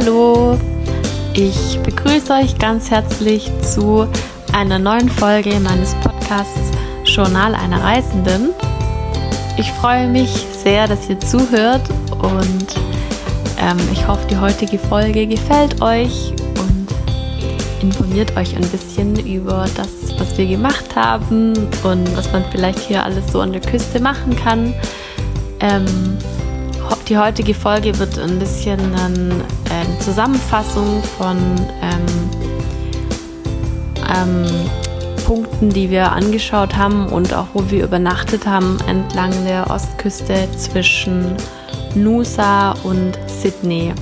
Hallo. Ich begrüße euch ganz herzlich zu einer neuen Folge meines Podcasts Journal einer Reisenden. Ich freue mich sehr, dass ihr zuhört und ähm, ich hoffe, die heutige Folge gefällt euch und informiert euch ein bisschen über das, was wir gemacht haben und was man vielleicht hier alles so an der Küste machen kann. Ähm, die heutige Folge wird ein bisschen eine Zusammenfassung von ähm, ähm, Punkten, die wir angeschaut haben und auch wo wir übernachtet haben entlang der Ostküste zwischen Nusa und Sydney.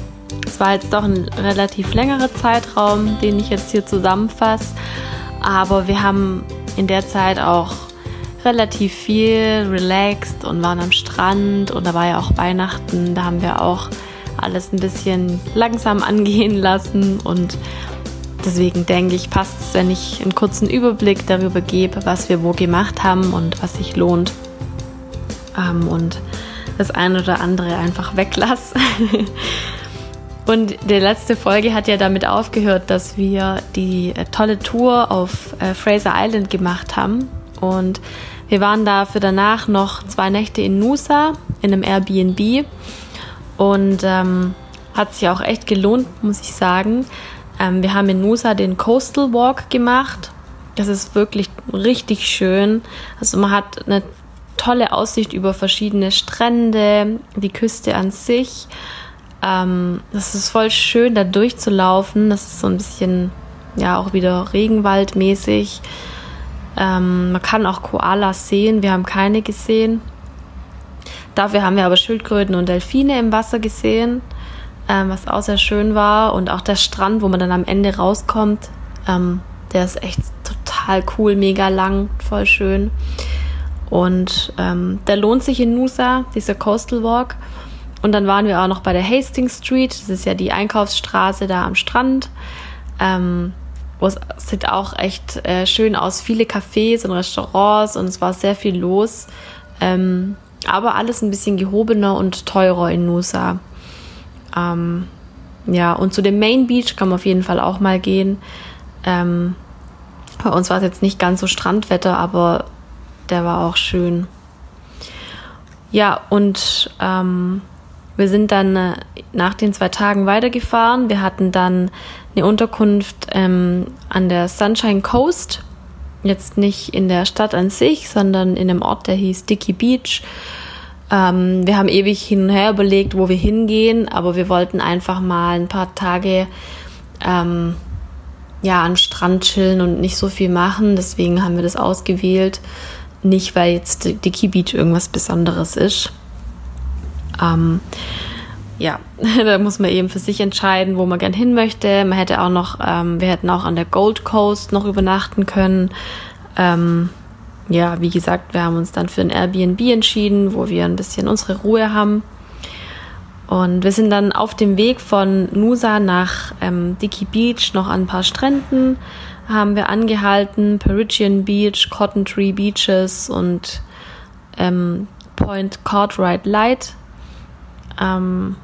Es war jetzt doch ein relativ längerer Zeitraum, den ich jetzt hier zusammenfasse, aber wir haben in der Zeit auch relativ viel relaxed und waren am Strand und da war ja auch Weihnachten, da haben wir auch alles ein bisschen langsam angehen lassen und deswegen denke ich, passt es, wenn ich einen kurzen Überblick darüber gebe, was wir wo gemacht haben und was sich lohnt ähm, und das eine oder andere einfach weglasse. Und die letzte Folge hat ja damit aufgehört, dass wir die äh, tolle Tour auf äh, Fraser Island gemacht haben. Und wir waren da für danach noch zwei Nächte in Nusa in einem Airbnb und ähm, hat sich auch echt gelohnt, muss ich sagen. Ähm, wir haben in Nusa den Coastal Walk gemacht. Das ist wirklich richtig schön. Also man hat eine tolle Aussicht über verschiedene Strände, die Küste an sich. Ähm, das ist voll schön, da durchzulaufen. Das ist so ein bisschen, ja, auch wieder Regenwaldmäßig. Ähm, man kann auch Koalas sehen, wir haben keine gesehen. Dafür haben wir aber Schildkröten und Delfine im Wasser gesehen, ähm, was auch sehr schön war. Und auch der Strand, wo man dann am Ende rauskommt, ähm, der ist echt total cool, mega lang, voll schön. Und ähm, der lohnt sich in Nusa, dieser Coastal Walk. Und dann waren wir auch noch bei der Hastings Street, das ist ja die Einkaufsstraße da am Strand. Ähm, es sieht auch echt äh, schön aus. Viele Cafés und Restaurants und es war sehr viel los. Ähm, aber alles ein bisschen gehobener und teurer in Nusa. Ähm, ja, und zu dem Main Beach kann man auf jeden Fall auch mal gehen. Ähm, bei uns war es jetzt nicht ganz so Strandwetter, aber der war auch schön. Ja, und ähm, wir sind dann äh, nach den zwei Tagen weitergefahren. Wir hatten dann eine Unterkunft ähm, an der Sunshine Coast. Jetzt nicht in der Stadt an sich, sondern in einem Ort, der hieß Dicky Beach. Ähm, wir haben ewig hin und her überlegt, wo wir hingehen, aber wir wollten einfach mal ein paar Tage ähm, ja, an Strand chillen und nicht so viel machen. Deswegen haben wir das ausgewählt. Nicht, weil jetzt Dicky Beach irgendwas Besonderes ist. Ähm, ja, da muss man eben für sich entscheiden, wo man gern hin möchte. Man hätte auch noch, ähm, wir hätten auch an der Gold Coast noch übernachten können. Ähm, ja, wie gesagt, wir haben uns dann für ein Airbnb entschieden, wo wir ein bisschen unsere Ruhe haben. Und wir sind dann auf dem Weg von Nusa nach ähm, Dicky Beach noch an ein paar Stränden haben wir angehalten. Perigian Beach, Cotton Tree Beaches und ähm, Point Cartwright Light ähm,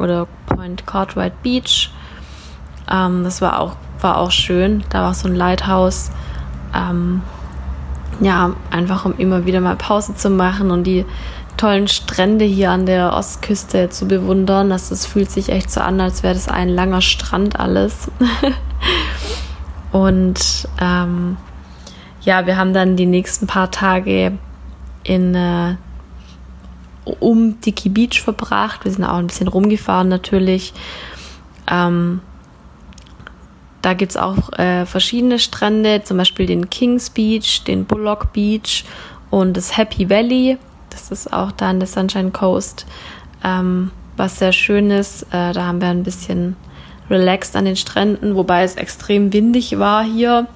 oder Point Cartwright Beach. Ähm, das war auch, war auch schön. Da war so ein Lighthouse. Ähm, ja, einfach um immer wieder mal Pause zu machen und die tollen Strände hier an der Ostküste zu bewundern. Das, das fühlt sich echt so an, als wäre das ein langer Strand alles. und ähm, ja, wir haben dann die nächsten paar Tage in äh, um Dicky Beach verbracht. Wir sind auch ein bisschen rumgefahren natürlich. Ähm, da gibt es auch äh, verschiedene Strände, zum Beispiel den Kings Beach, den Bullock Beach und das Happy Valley. Das ist auch da an der Sunshine Coast, ähm, was sehr schön ist. Äh, da haben wir ein bisschen relaxed an den Stränden, wobei es extrem windig war hier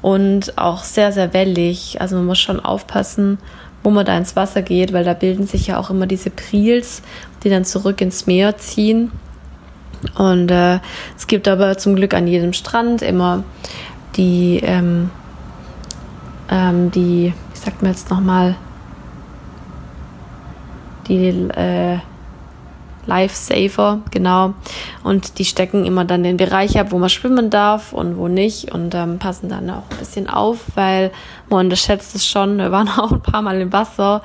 und auch sehr, sehr wellig. Also man muss schon aufpassen, wo man da ins Wasser geht, weil da bilden sich ja auch immer diese Priels, die dann zurück ins Meer ziehen. Und äh, es gibt aber zum Glück an jedem Strand immer die, ähm, ähm, die, wie sagt man jetzt nochmal, die, äh, Lifesaver, genau. Und die stecken immer dann den Bereich ab, wo man schwimmen darf und wo nicht und ähm, passen dann auch ein bisschen auf, weil man unterschätzt es schon. Wir waren auch ein paar Mal im Wasser,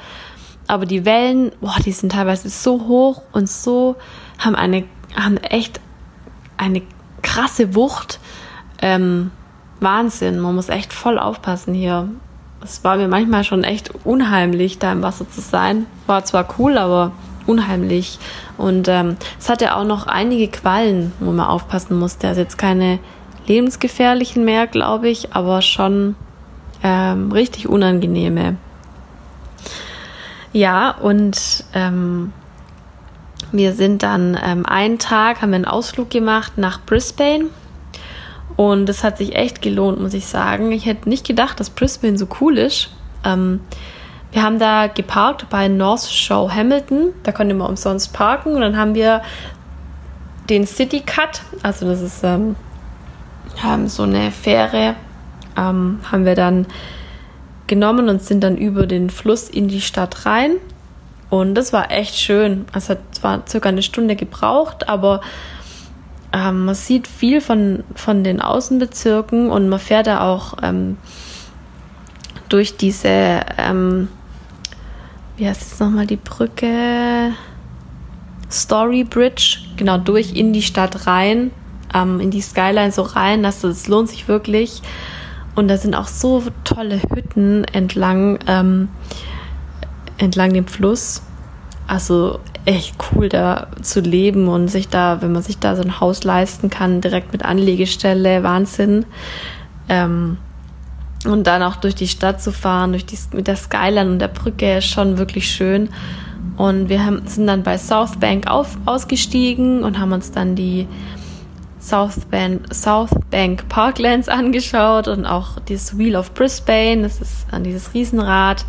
aber die Wellen, boah, die sind teilweise so hoch und so haben eine, haben echt eine krasse Wucht. Ähm, Wahnsinn, man muss echt voll aufpassen hier. Es war mir manchmal schon echt unheimlich, da im Wasser zu sein. War zwar cool, aber unheimlich. Und ähm, es hatte auch noch einige Quallen, wo man aufpassen musste. Also jetzt keine lebensgefährlichen mehr, glaube ich, aber schon ähm, richtig unangenehme. Ja, und ähm, wir sind dann ähm, einen Tag, haben wir einen Ausflug gemacht nach Brisbane. Und es hat sich echt gelohnt, muss ich sagen. Ich hätte nicht gedacht, dass Brisbane so cool ist. Ähm, wir haben da geparkt bei North Show Hamilton. Da konnte man umsonst parken. Und dann haben wir den City Cut, also das ist ähm, so eine Fähre, ähm, haben wir dann genommen und sind dann über den Fluss in die Stadt rein. Und das war echt schön. Es hat zwar circa eine Stunde gebraucht, aber ähm, man sieht viel von, von den Außenbezirken und man fährt da auch ähm, durch diese ähm, wie heißt jetzt nochmal die Brücke? Story Bridge, genau durch in die Stadt rein, ähm, in die Skyline so rein. Das, das lohnt sich wirklich. Und da sind auch so tolle Hütten entlang, ähm, entlang dem Fluss. Also echt cool da zu leben und sich da, wenn man sich da so ein Haus leisten kann, direkt mit Anlegestelle, Wahnsinn. Ähm, und dann auch durch die Stadt zu fahren, durch die, mit der Skyline und der Brücke ist schon wirklich schön. Und wir haben, sind dann bei South Bank auf, ausgestiegen und haben uns dann die South Bank, South Bank Parklands angeschaut und auch dieses Wheel of Brisbane, das ist an dieses Riesenrad.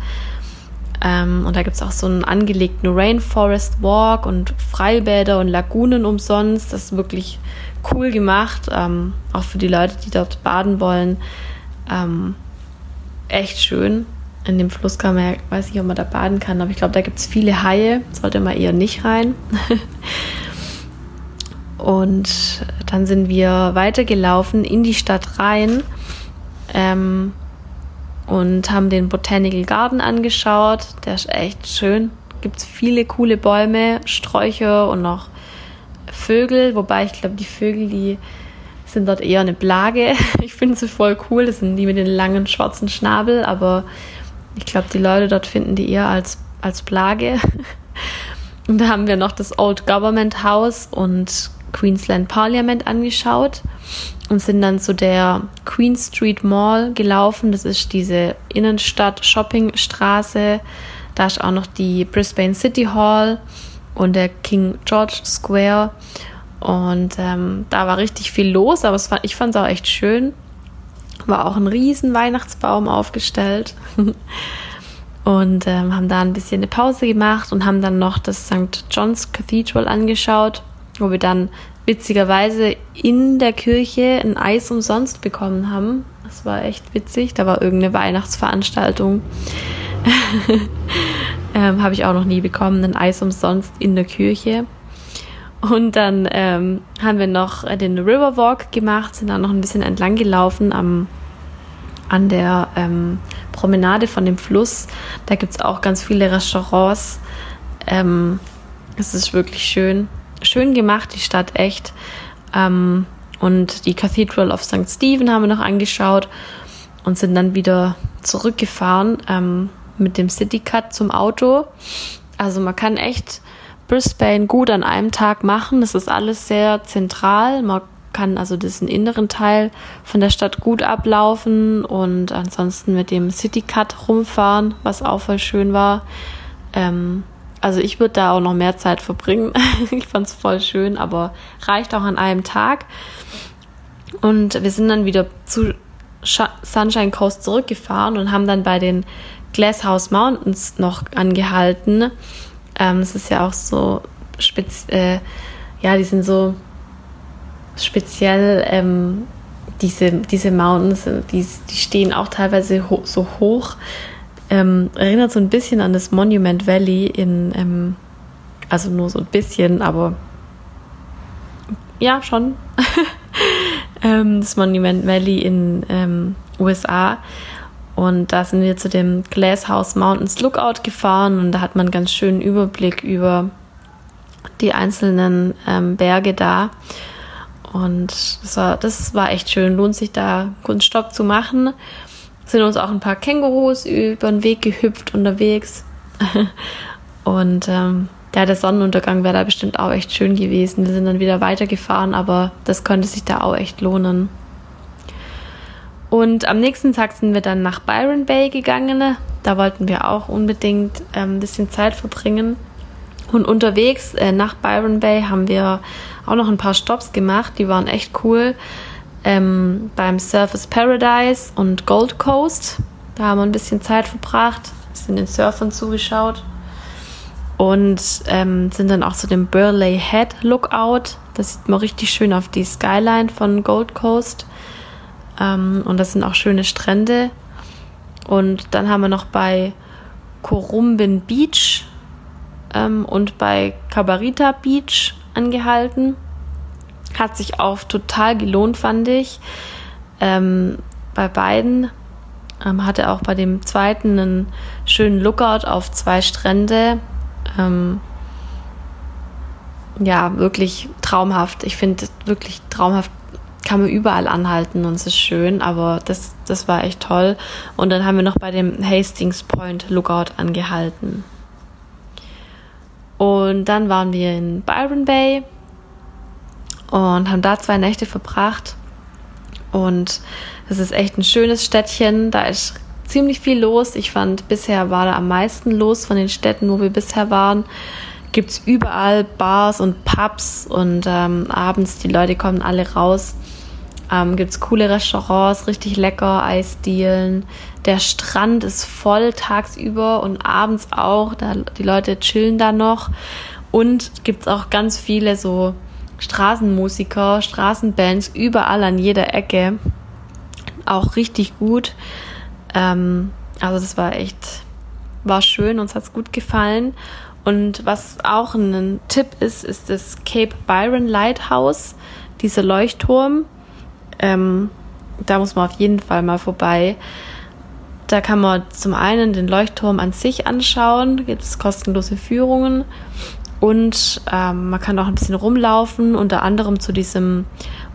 Ähm, und da gibt es auch so einen angelegten Rainforest Walk und Freibäder und Lagunen umsonst. Das ist wirklich cool gemacht, ähm, auch für die Leute, die dort baden wollen. Ähm, echt schön. In dem Fluss kann man weiß nicht, ob man da baden kann, aber ich glaube, da gibt es viele Haie. Sollte man eher nicht rein. Und dann sind wir weitergelaufen in die Stadt rein ähm, und haben den Botanical Garden angeschaut. Der ist echt schön. Gibt es viele coole Bäume, Sträucher und noch Vögel. Wobei ich glaube, die Vögel, die sind dort eher eine Plage. Ich finde sie voll cool. Das sind die mit den langen schwarzen Schnabel, aber ich glaube, die Leute dort finden die eher als, als Plage. Und da haben wir noch das Old Government House und Queensland Parliament angeschaut und sind dann zu der Queen Street Mall gelaufen. Das ist diese Innenstadt-Shoppingstraße. Da ist auch noch die Brisbane City Hall und der King George Square. Und ähm, da war richtig viel los, aber war, ich fand es auch echt schön. War auch ein riesen Weihnachtsbaum aufgestellt. und ähm, haben da ein bisschen eine Pause gemacht und haben dann noch das St. John's Cathedral angeschaut, wo wir dann witzigerweise in der Kirche ein Eis umsonst bekommen haben. Das war echt witzig. Da war irgendeine Weihnachtsveranstaltung. ähm, Habe ich auch noch nie bekommen, ein Eis umsonst in der Kirche. Und dann ähm, haben wir noch den Riverwalk gemacht, sind dann noch ein bisschen entlang gelaufen am, an der ähm, Promenade von dem Fluss. Da gibt es auch ganz viele Restaurants. Ähm, es ist wirklich schön. Schön gemacht, die Stadt echt. Ähm, und die Cathedral of St. Stephen haben wir noch angeschaut und sind dann wieder zurückgefahren ähm, mit dem City Cut zum Auto. Also man kann echt Brisbane gut an einem Tag machen. Das ist alles sehr zentral. Man kann also diesen inneren Teil von der Stadt gut ablaufen und ansonsten mit dem City Cut rumfahren, was auch voll schön war. Ähm, also ich würde da auch noch mehr Zeit verbringen. ich fand es voll schön, aber reicht auch an einem Tag. Und wir sind dann wieder zu Sunshine Coast zurückgefahren und haben dann bei den Glasshouse Mountains noch angehalten. Ähm, es ist ja auch so speziell, äh, ja, die sind so speziell, ähm, diese, diese Mountains, die, die stehen auch teilweise ho so hoch. Ähm, erinnert so ein bisschen an das Monument Valley in, ähm, Also nur so ein bisschen, aber ja, schon. ähm, das Monument Valley in ähm, USA. Und da sind wir zu dem Glasshouse Mountains Lookout gefahren und da hat man einen ganz schönen Überblick über die einzelnen ähm, Berge da. Und das war, das war echt schön. Lohnt sich da kurz Stopp zu machen. Sind uns auch ein paar Kängurus über den Weg gehüpft unterwegs. und ähm, ja, der Sonnenuntergang wäre da bestimmt auch echt schön gewesen. Wir sind dann wieder weitergefahren, aber das könnte sich da auch echt lohnen. Und am nächsten Tag sind wir dann nach Byron Bay gegangen. Da wollten wir auch unbedingt ähm, ein bisschen Zeit verbringen. Und unterwegs äh, nach Byron Bay haben wir auch noch ein paar Stops gemacht. Die waren echt cool. Ähm, beim Surface Paradise und Gold Coast. Da haben wir ein bisschen Zeit verbracht, sind den Surfern zugeschaut und ähm, sind dann auch zu dem Burley Head Lookout. Das sieht man richtig schön auf die Skyline von Gold Coast. Ähm, und das sind auch schöne Strände. Und dann haben wir noch bei Corumbin Beach ähm, und bei Cabarita Beach angehalten. Hat sich auch total gelohnt, fand ich. Ähm, bei beiden ähm, hatte auch bei dem zweiten einen schönen Lookout auf zwei Strände. Ähm, ja, wirklich traumhaft. Ich finde wirklich traumhaft kann man überall anhalten und es ist schön, aber das, das war echt toll. Und dann haben wir noch bei dem Hastings Point Lookout angehalten. Und dann waren wir in Byron Bay und haben da zwei Nächte verbracht. Und es ist echt ein schönes Städtchen. Da ist ziemlich viel los. Ich fand, bisher war da am meisten los von den Städten, wo wir bisher waren gibt es überall Bars und Pubs und ähm, abends die Leute kommen alle raus ähm, Gibt es coole Restaurants, richtig lecker, Eisdielen. Der Strand ist voll tagsüber und abends auch. Da, die Leute chillen da noch. Und gibt es auch ganz viele so Straßenmusiker, Straßenbands überall an jeder Ecke. Auch richtig gut. Ähm, also das war echt, war schön, uns hat es gut gefallen. Und was auch ein Tipp ist, ist das Cape Byron Lighthouse, dieser Leuchtturm. Ähm, da muss man auf jeden Fall mal vorbei. Da kann man zum einen den Leuchtturm an sich anschauen, gibt es kostenlose Führungen und ähm, man kann auch ein bisschen rumlaufen, unter anderem zu diesem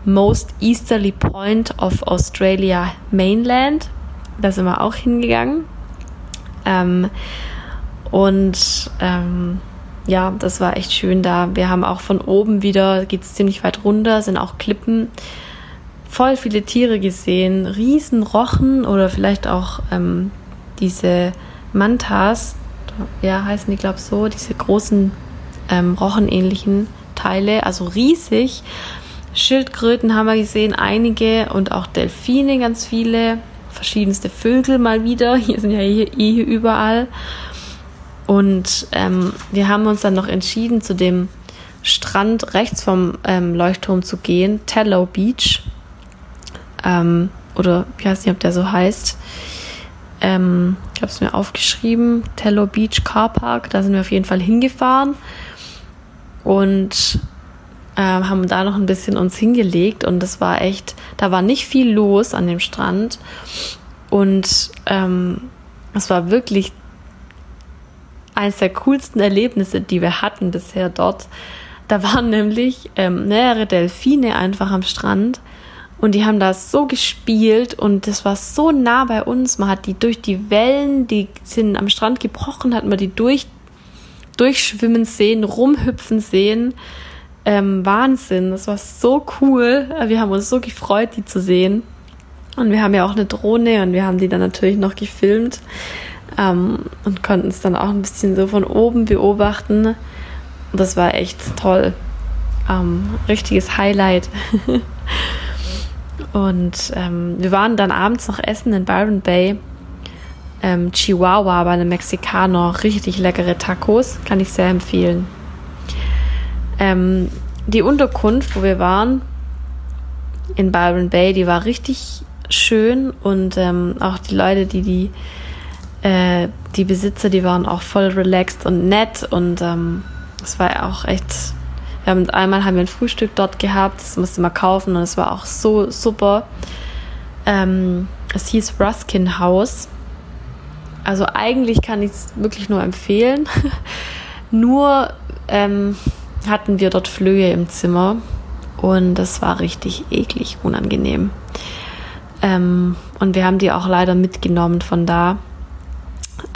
Most Easterly Point of Australia Mainland. Da sind wir auch hingegangen. Ähm, und ähm, ja, das war echt schön da. Wir haben auch von oben wieder, geht es ziemlich weit runter, sind auch Klippen voll viele Tiere gesehen, Riesenrochen oder vielleicht auch ähm, diese Mantas, ja, heißen die, glaube ich, so, diese großen ähm, rochenähnlichen Teile, also riesig. Schildkröten haben wir gesehen, einige und auch Delfine, ganz viele, verschiedenste Vögel mal wieder. Hier sind ja hier, hier überall. Und ähm, wir haben uns dann noch entschieden, zu dem Strand rechts vom ähm, Leuchtturm zu gehen, Tallow Beach ähm, oder ich weiß nicht, ob der so heißt. Ähm, ich habe es mir aufgeschrieben, Tello Beach Car Park, da sind wir auf jeden Fall hingefahren und äh, haben da noch ein bisschen uns hingelegt und das war echt, da war nicht viel los an dem Strand und ähm, es war wirklich eines der coolsten Erlebnisse, die wir hatten bisher dort. Da waren nämlich ähm, mehrere Delfine einfach am Strand und die haben das so gespielt und das war so nah bei uns. Man hat die durch die Wellen, die sind am Strand gebrochen, hat man die durch, durchschwimmen sehen, rumhüpfen sehen. Ähm, Wahnsinn, das war so cool. Wir haben uns so gefreut, die zu sehen. Und wir haben ja auch eine Drohne und wir haben die dann natürlich noch gefilmt ähm, und konnten es dann auch ein bisschen so von oben beobachten. Und das war echt toll. Ähm, richtiges Highlight. Und ähm, wir waren dann abends noch essen in Byron Bay. Ähm, Chihuahua bei einem Mexikaner. Richtig leckere Tacos. Kann ich sehr empfehlen. Ähm, die Unterkunft, wo wir waren, in Byron Bay, die war richtig schön und ähm, auch die Leute, die die, äh, die Besitzer, die waren auch voll relaxed und nett und ähm, das war auch echt. Wir haben einmal haben wir ein Frühstück dort gehabt, das musste man kaufen und es war auch so super. Ähm, es hieß Ruskin House. Also eigentlich kann ich es wirklich nur empfehlen. nur ähm, hatten wir dort Flöhe im Zimmer und das war richtig eklig unangenehm. Ähm, und wir haben die auch leider mitgenommen von da.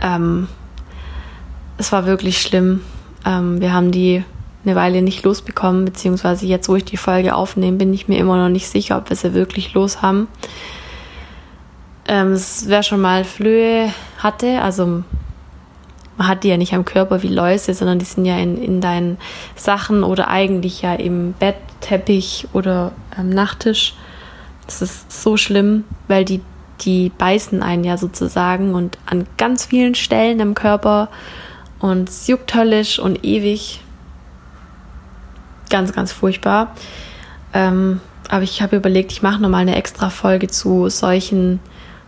Ähm, es war wirklich schlimm. Ähm, wir haben die eine Weile nicht losbekommen, beziehungsweise jetzt, wo ich die Folge aufnehme, bin ich mir immer noch nicht sicher, ob wir sie wirklich los haben. Ähm, wer schon mal Flöhe hatte, also man hat die ja nicht am Körper wie Läuse, sondern die sind ja in, in deinen Sachen oder eigentlich ja im Bett, Teppich oder am Nachttisch. Das ist so schlimm, weil die, die beißen einen ja sozusagen und an ganz vielen Stellen im Körper und es juckt höllisch und ewig. Ganz, ganz furchtbar. Ähm, aber ich habe überlegt, ich mache nochmal eine extra Folge zu solchen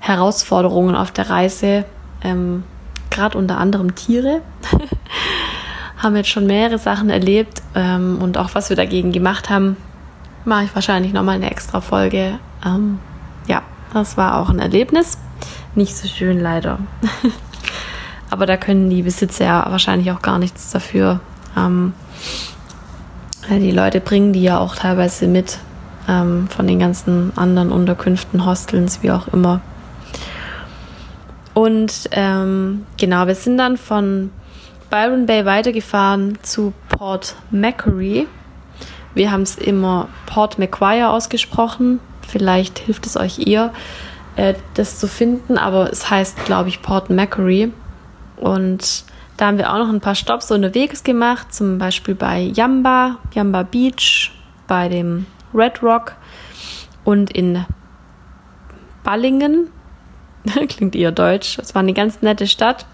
Herausforderungen auf der Reise. Ähm, gerade unter anderem Tiere. haben jetzt schon mehrere Sachen erlebt ähm, und auch was wir dagegen gemacht haben, mache ich wahrscheinlich nochmal eine extra Folge. Ähm, ja, das war auch ein Erlebnis. Nicht so schön leider. Aber da können die Besitzer ja wahrscheinlich auch gar nichts dafür. Ähm, die Leute bringen die ja auch teilweise mit ähm, von den ganzen anderen Unterkünften, Hostels, wie auch immer. Und ähm, genau, wir sind dann von Byron Bay weitergefahren zu Port Macquarie. Wir haben es immer Port Macquarie ausgesprochen. Vielleicht hilft es euch eher, äh, das zu finden, aber es heißt, glaube ich, Port Macquarie. Und da haben wir auch noch ein paar Stops unterwegs gemacht, zum Beispiel bei Yamba, Yamba Beach, bei dem Red Rock und in Ballingen, Klingt eher deutsch. Es war eine ganz nette Stadt.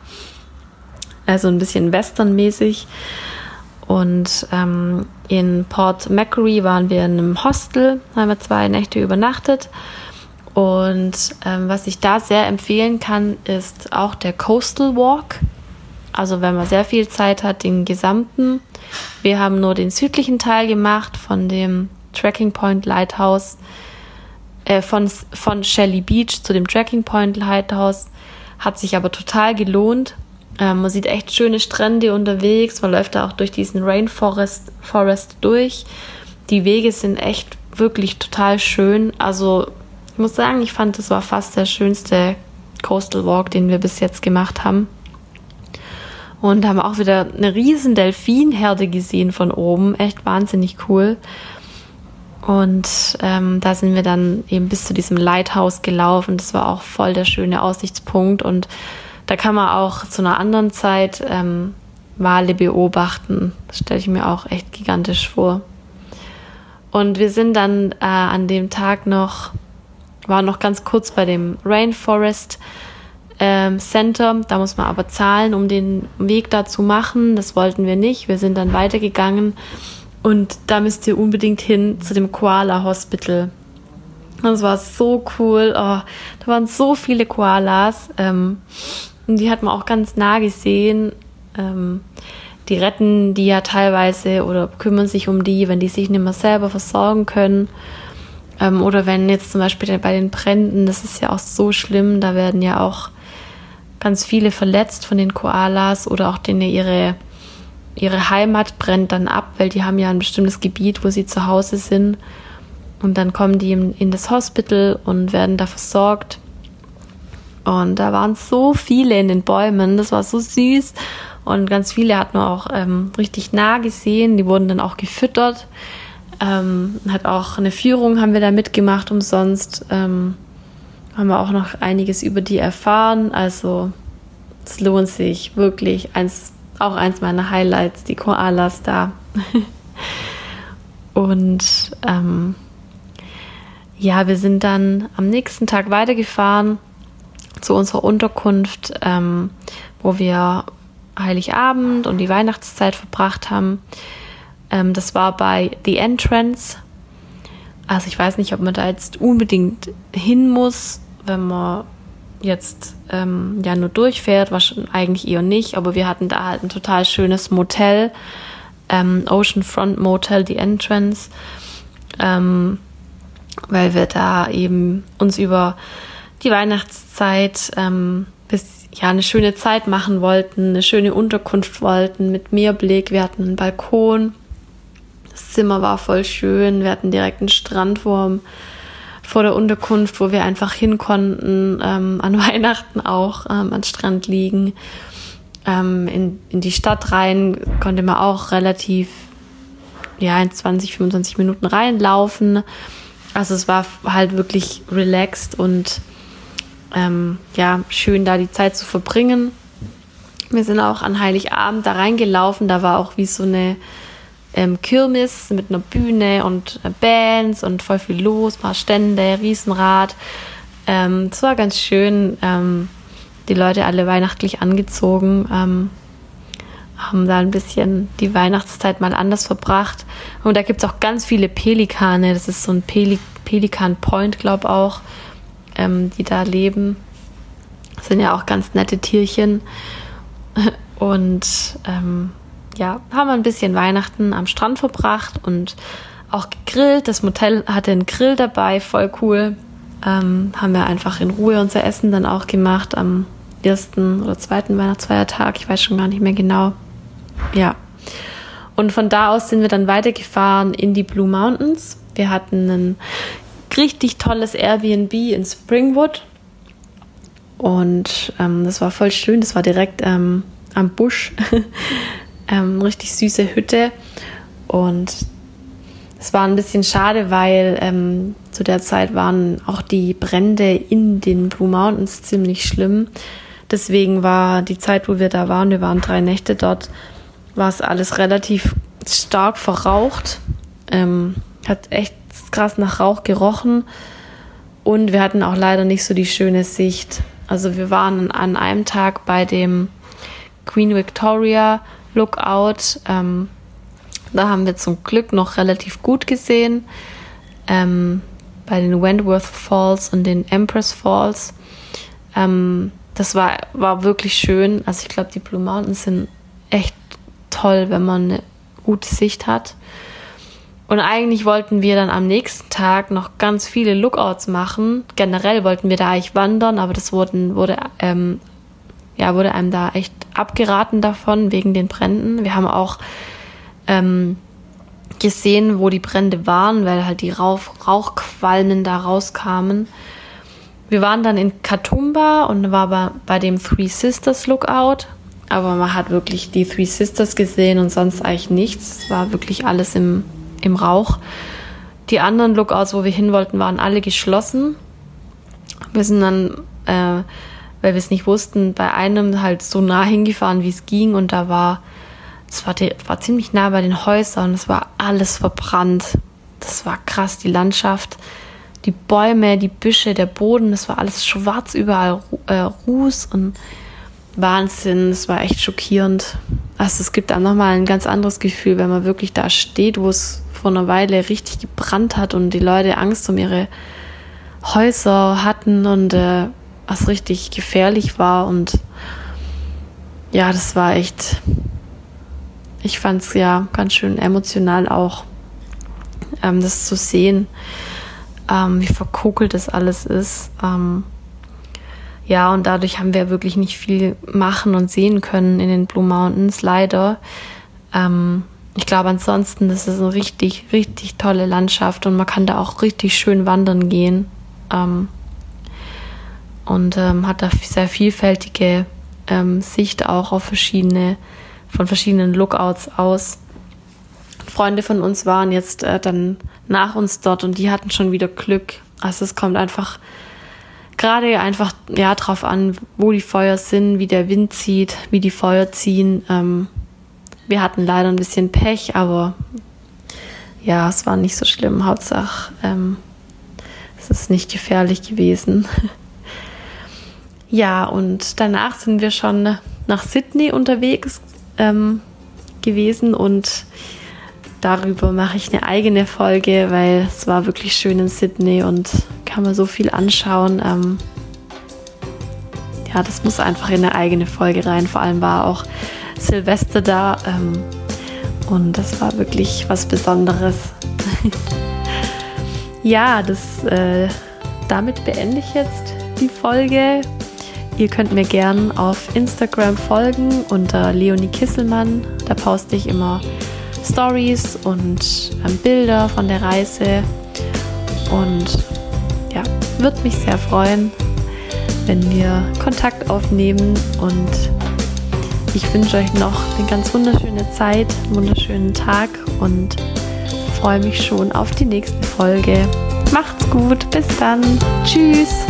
Also ein bisschen westernmäßig. Und ähm, in Port Macquarie waren wir in einem Hostel, haben wir zwei Nächte übernachtet. Und ähm, was ich da sehr empfehlen kann, ist auch der Coastal Walk. Also wenn man sehr viel Zeit hat, den gesamten. Wir haben nur den südlichen Teil gemacht von dem Tracking Point Lighthouse äh, von, von Shelly Beach zu dem Tracking Point Lighthouse. Hat sich aber total gelohnt. Ähm, man sieht echt schöne Strände unterwegs. Man läuft da auch durch diesen Rainforest Forest durch. Die Wege sind echt wirklich total schön. Also ich muss sagen, ich fand, das war fast der schönste Coastal Walk, den wir bis jetzt gemacht haben. Und haben auch wieder eine riesen Delfinherde gesehen von oben. Echt wahnsinnig cool. Und ähm, da sind wir dann eben bis zu diesem Lighthouse gelaufen. Das war auch voll der schöne Aussichtspunkt. Und da kann man auch zu einer anderen Zeit ähm, Wale beobachten. Das stelle ich mir auch echt gigantisch vor. Und wir sind dann äh, an dem Tag noch, waren noch ganz kurz bei dem Rainforest ähm, Center. Da muss man aber zahlen, um den Weg da zu machen. Das wollten wir nicht. Wir sind dann weitergegangen und da müsst ihr unbedingt hin zu dem Koala Hospital. Das war so cool. Oh, da waren so viele Koalas. Ähm, und die hat man auch ganz nah gesehen. Ähm, die retten die ja teilweise oder kümmern sich um die, wenn die sich nicht mehr selber versorgen können. Ähm, oder wenn jetzt zum Beispiel bei den Bränden, das ist ja auch so schlimm, da werden ja auch ganz viele verletzt von den Koalas oder auch denen ihre ihre Heimat brennt dann ab, weil die haben ja ein bestimmtes Gebiet, wo sie zu Hause sind. Und dann kommen die in, das Hospital und werden da versorgt. Und da waren so viele in den Bäumen, das war so süß. Und ganz viele hat man auch ähm, richtig nah gesehen. Die wurden dann auch gefüttert. Ähm, hat auch eine Führung haben wir da mitgemacht umsonst. Ähm, haben wir auch noch einiges über die erfahren. Also es lohnt sich wirklich. Eins auch eins meiner Highlights, die Koalas da. Und ähm, ja, wir sind dann am nächsten Tag weitergefahren zu unserer Unterkunft, ähm, wo wir Heiligabend und die Weihnachtszeit verbracht haben. Ähm, das war bei The Entrance. Also ich weiß nicht, ob man da jetzt unbedingt hin muss, wenn man jetzt ähm, ja nur durchfährt, was eigentlich eher nicht, aber wir hatten da halt ein total schönes Motel ähm, Oceanfront Motel, die Entrance, ähm, weil wir da eben uns über die Weihnachtszeit ähm, bis ja eine schöne Zeit machen wollten, eine schöne Unterkunft wollten mit Meerblick. Wir hatten einen Balkon, das Zimmer war voll schön, wir hatten direkt einen Strand vor, vor der Unterkunft, wo wir einfach hin konnten, ähm, an Weihnachten auch ähm, am Strand liegen. Ähm, in, in die Stadt rein konnte man auch relativ ja, in 20, 25 Minuten reinlaufen. Also es war halt wirklich relaxed und ähm, ja, schön da die Zeit zu verbringen. Wir sind auch an Heiligabend da reingelaufen. Da war auch wie so eine ähm, Kirmes mit einer Bühne und äh, Bands und voll viel los, paar Stände, Riesenrad. Ähm, es war ganz schön. Ähm, die Leute alle weihnachtlich angezogen, ähm, haben da ein bisschen die Weihnachtszeit mal anders verbracht. Und da gibt es auch ganz viele Pelikane. Das ist so ein Peli Pelikan Point, glaube ich auch ähm, die da leben. Das sind ja auch ganz nette Tierchen. Und ähm, ja, haben wir ein bisschen Weihnachten am Strand verbracht und auch gegrillt. Das Motel hatte einen Grill dabei, voll cool. Ähm, haben wir einfach in Ruhe unser Essen dann auch gemacht am ersten oder zweiten Weihnachtsfeiertag. Ich weiß schon gar nicht mehr genau. Ja. Und von da aus sind wir dann weitergefahren in die Blue Mountains. Wir hatten einen richtig tolles Airbnb in Springwood. Und ähm, das war voll schön. Das war direkt ähm, am Busch. ähm, richtig süße Hütte. Und es war ein bisschen schade, weil ähm, zu der Zeit waren auch die Brände in den Blue Mountains ziemlich schlimm. Deswegen war die Zeit, wo wir da waren, wir waren drei Nächte dort, war es alles relativ stark verraucht. Ähm, hat echt krass nach Rauch gerochen und wir hatten auch leider nicht so die schöne Sicht. Also wir waren an einem Tag bei dem Queen Victoria Lookout. Ähm, da haben wir zum Glück noch relativ gut gesehen. Ähm, bei den Wentworth Falls und den Empress Falls. Ähm, das war, war wirklich schön. Also ich glaube, die Blue Mountains sind echt toll, wenn man eine gute Sicht hat. Und eigentlich wollten wir dann am nächsten Tag noch ganz viele Lookouts machen. Generell wollten wir da eigentlich wandern, aber das wurden, wurde, ähm, ja, wurde einem da echt abgeraten davon wegen den Bränden. Wir haben auch ähm, gesehen, wo die Brände waren, weil halt die Rauch, Rauchqualmen da rauskamen. Wir waren dann in Katumba und war bei, bei dem Three Sisters Lookout. Aber man hat wirklich die Three Sisters gesehen und sonst eigentlich nichts. Es war wirklich alles im im Rauch. Die anderen Lookouts, wo wir hin wollten, waren alle geschlossen. Wir sind dann, äh, weil wir es nicht wussten, bei einem halt so nah hingefahren, wie es ging. Und da war, es war, war ziemlich nah bei den Häusern. Es war alles verbrannt. Das war krass, die Landschaft. Die Bäume, die Büsche, der Boden, das war alles schwarz, überall äh, Ruß und Wahnsinn. Es war echt schockierend. Also es gibt dann nochmal ein ganz anderes Gefühl, wenn man wirklich da steht, wo es vor einer Weile richtig gebrannt hat und die Leute Angst um ihre Häuser hatten und äh, was richtig gefährlich war. Und ja, das war echt, ich fand es ja ganz schön emotional auch, ähm, das zu sehen, ähm, wie verkokelt das alles ist. Ähm, ja, und dadurch haben wir wirklich nicht viel machen und sehen können in den Blue Mountains, leider. Ähm, ich glaube, ansonsten das ist eine richtig, richtig tolle Landschaft und man kann da auch richtig schön wandern gehen. Ähm, und ähm, hat da sehr vielfältige ähm, Sicht auch auf verschiedene, von verschiedenen Lookouts aus. Freunde von uns waren jetzt äh, dann nach uns dort und die hatten schon wieder Glück. Also es kommt einfach gerade einfach ja drauf an, wo die Feuer sind, wie der Wind zieht, wie die Feuer ziehen. Ähm, wir hatten leider ein bisschen Pech, aber ja, es war nicht so schlimm. Hauptsache, ähm, es ist nicht gefährlich gewesen. ja, und danach sind wir schon nach Sydney unterwegs ähm, gewesen und darüber mache ich eine eigene Folge, weil es war wirklich schön in Sydney und kann man so viel anschauen. Ähm, ja, das muss einfach in eine eigene Folge rein. Vor allem war auch Silvester da. Ähm, Und das war wirklich was Besonderes. ja, das, äh, damit beende ich jetzt die Folge. Ihr könnt mir gern auf Instagram folgen unter Leonie Kisselmann. Da poste ich immer Stories und ähm, Bilder von der Reise. Und ja, würde mich sehr freuen, wenn wir Kontakt aufnehmen. Und ich wünsche euch noch eine ganz wunderschöne Zeit, einen wunderschönen Tag und freue mich schon auf die nächste Folge. Macht's gut, bis dann. Tschüss.